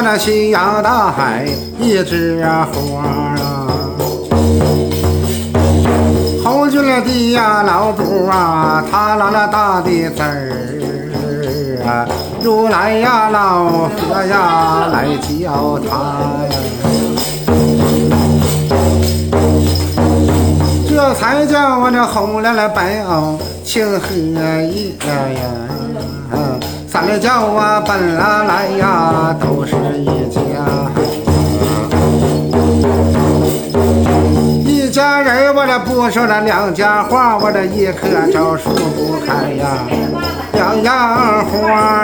那西洋大海一枝花啊。后军的呀老布啊，他拉了大的字儿啊，如来呀老和呀来教他呀。这才叫我这红亮了白袄情和意呀呀，三来叫我本来来呀家人我这不说那两家话，我这一棵枣树不开呀，两样花